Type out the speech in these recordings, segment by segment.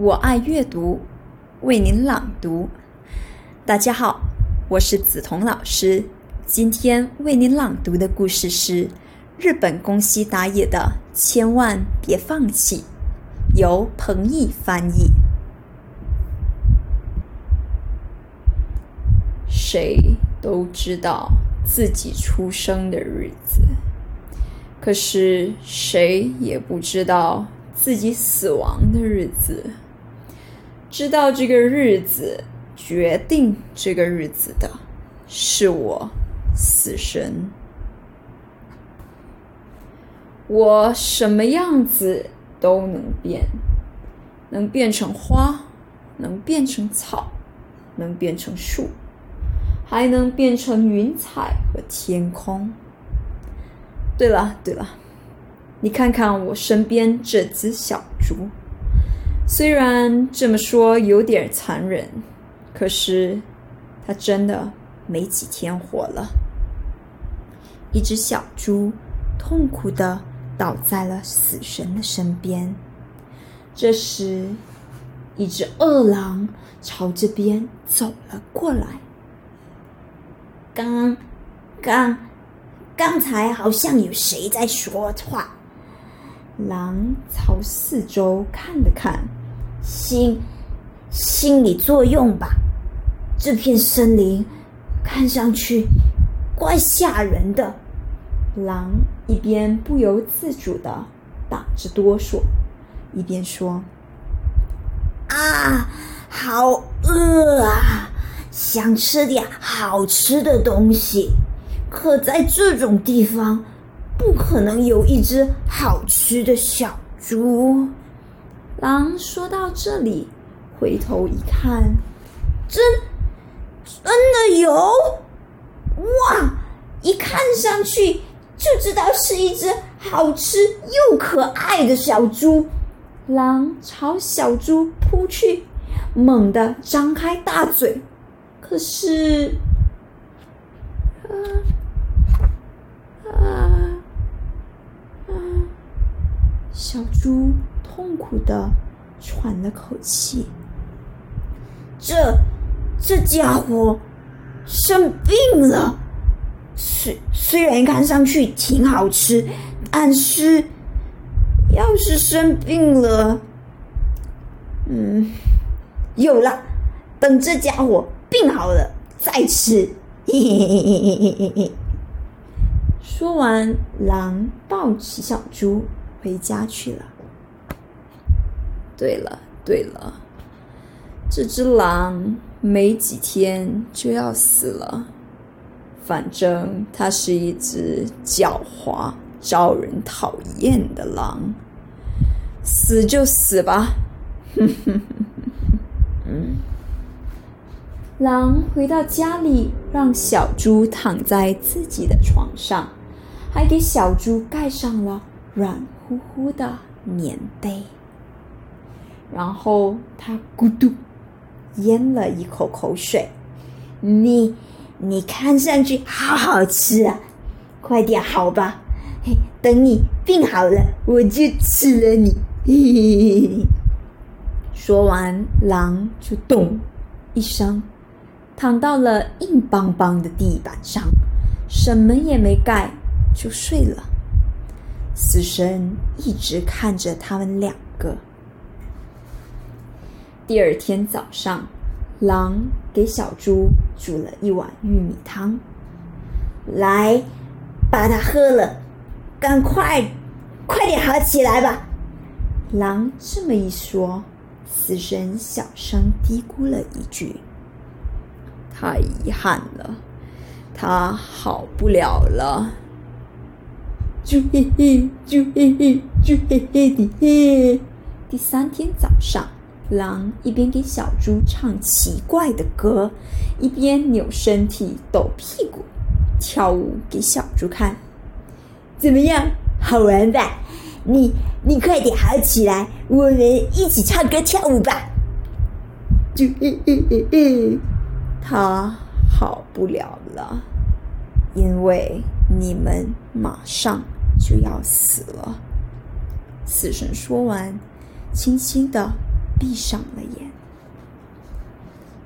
我爱阅读，为您朗读。大家好，我是梓潼老师。今天为您朗读的故事是日本宫西达也的《千万别放弃》，由彭毅翻译。谁都知道自己出生的日子，可是谁也不知道自己死亡的日子。知道这个日子，决定这个日子的，是我，死神。我什么样子都能变，能变成花，能变成草，能变成树，还能变成云彩和天空。对了对了，你看看我身边这只小猪。虽然这么说有点残忍，可是他真的没几天活了。一只小猪痛苦的倒在了死神的身边。这时，一只饿狼朝这边走了过来。刚刚刚才好像有谁在说话。狼朝四周看了看。心心理作用吧，这片森林看上去怪吓人的。狼一边不由自主的打着哆嗦，一边说：“啊，好饿啊，想吃点好吃的东西。可在这种地方，不可能有一只好吃的小猪。”狼说到这里，回头一看，真真的有哇！一看上去就知道是一只好吃又可爱的小猪。狼朝小猪扑去，猛地张开大嘴，可是，啊啊啊！小猪。痛苦的喘了口气。这这家伙生病了，虽虽然看上去挺好吃，但是要是生病了，嗯，有了，等这家伙病好了再吃。嘿嘿嘿嘿嘿嘿嘿。说完，狼抱起小猪回家去了。对了，对了，这只狼没几天就要死了。反正它是一只狡猾、招人讨厌的狼，死就死吧。哼哼哼嗯。狼回到家里，让小猪躺在自己的床上，还给小猪盖上了软乎乎的棉被。然后他咕嘟咽了一口口水，你你看上去好好吃啊，快点好吧，嘿，等你病好了我就吃了你。嘿嘿嘿说完，狼就咚一声躺到了硬邦邦的地板上，什么也没盖就睡了。死神一直看着他们两个。第二天早上，狼给小猪煮了一碗玉米汤，来，把它喝了，赶快，快点好起来吧。狼这么一说，死神小声嘀咕了一句：“太遗憾了，他好不了了。”啾嘿嘿，啾嘿嘿，啾嘿嘿的嘿。第三天早上。狼一边给小猪唱奇怪的歌，一边扭身体、抖屁股、跳舞给小猪看。怎么样，好玩吧？你你快点好起来，我们一起唱歌跳舞吧。就嘿嘿嘿嘿，他好不了了，因为你们马上就要死了。死神说完，轻轻的。闭上了眼。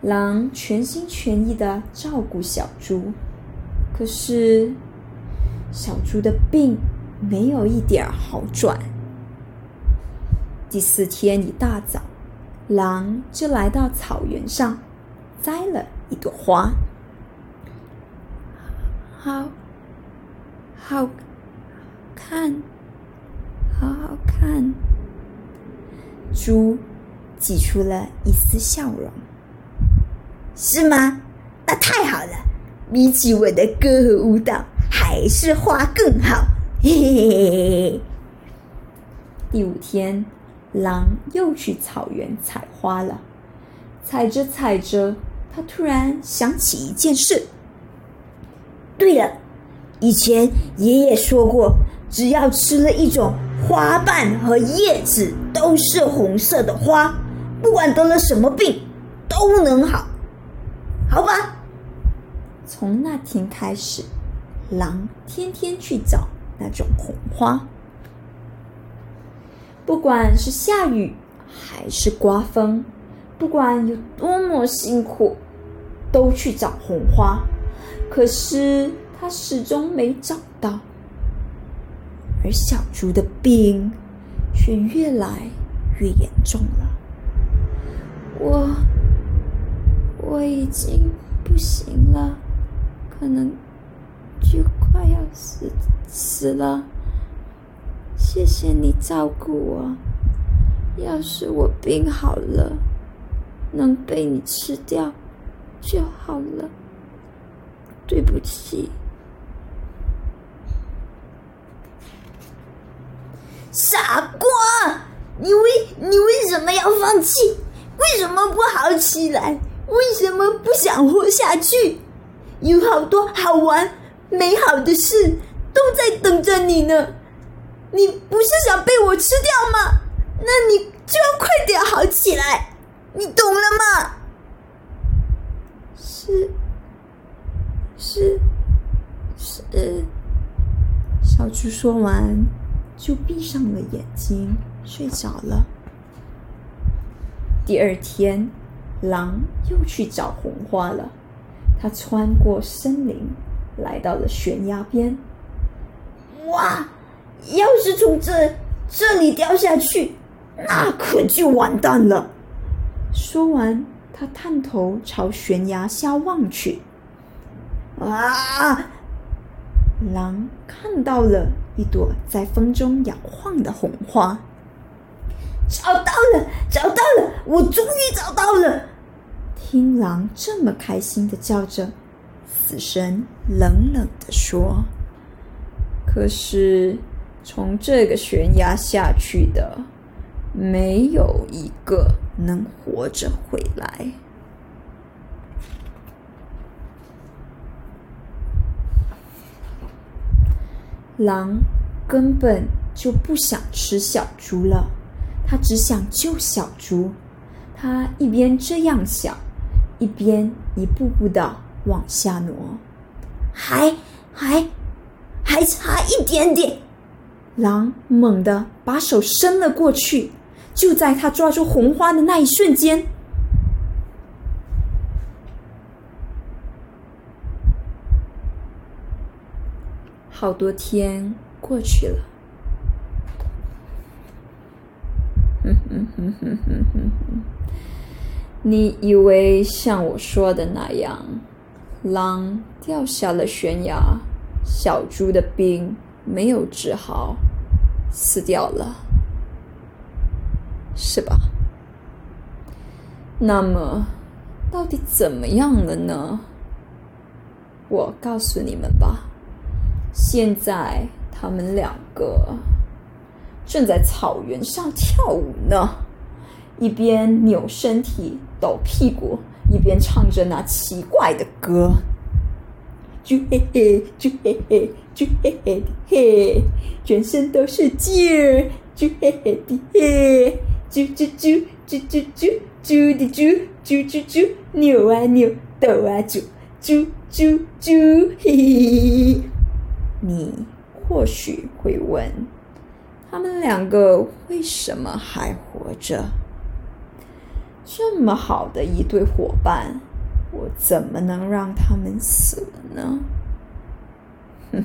狼全心全意的照顾小猪，可是小猪的病没有一点好转。第四天一大早，狼就来到草原上，摘了一朵花。好，好看，好好看。猪挤出了一丝笑容。是吗？那太好了！比起我的歌和舞蹈，还是花更好。嘿嘿嘿嘿嘿。第五天，狼又去草原采花了。采着采着，他突然想起一件事。对了，以前爷爷说过，只要吃了一种花瓣和叶子都是红色的花，不管得了什么病，都能好。好吧，从那天开始，狼天天去找那种红花。不管是下雨还是刮风，不管有多么辛苦，都去找红花。可是他始终没找到，而小猪的病却越来越严重了。我。我已经不行了，可能就快要死死了。谢谢你照顾我。要是我病好了，能被你吃掉就好了。对不起，傻瓜！你为你为什么要放弃？为什么不好起来？为什么不想活下去？有好多好玩、美好的事都在等着你呢。你不是想被我吃掉吗？那你就要快点好起来，你懂了吗？是，是，是。小猪说完，就闭上了眼睛，睡着了。第二天。狼又去找红花了。他穿过森林，来到了悬崖边。哇！要是从这这里掉下去，那可就完蛋了。说完，他探头朝悬崖下望去。啊！狼看到了一朵在风中摇晃的红花。找到了，找到了！我终于找到了。听狼这么开心的叫着，死神冷冷的说：“可是从这个悬崖下去的，没有一个能活着回来。”狼根本就不想吃小猪了，他只想救小猪。他一边这样想。一边一步步的往下挪，还还还差一点点。狼猛地把手伸了过去，就在他抓住红花的那一瞬间，好多天过去了。哼哼哼哼哼哼哼。你以为像我说的那样，狼掉下了悬崖，小猪的病没有治好，死掉了，是吧？那么，到底怎么样了呢？我告诉你们吧，现在他们两个正在草原上跳舞呢。一边扭身体、抖屁股，一边唱着那奇怪的歌：“啾嘿嘿，啾嘿嘿，啾嘿嘿的嘿，全身都是劲儿，啾嘿嘿的嘿，啾啾啾，啾啾啾，啾的啾，啾啾啾，扭啊扭，抖啊啾，啾啾啾，嘿嘿。你或许会问他们两个为什么还活着？这么好的一对伙伴我怎么能让他们死呢？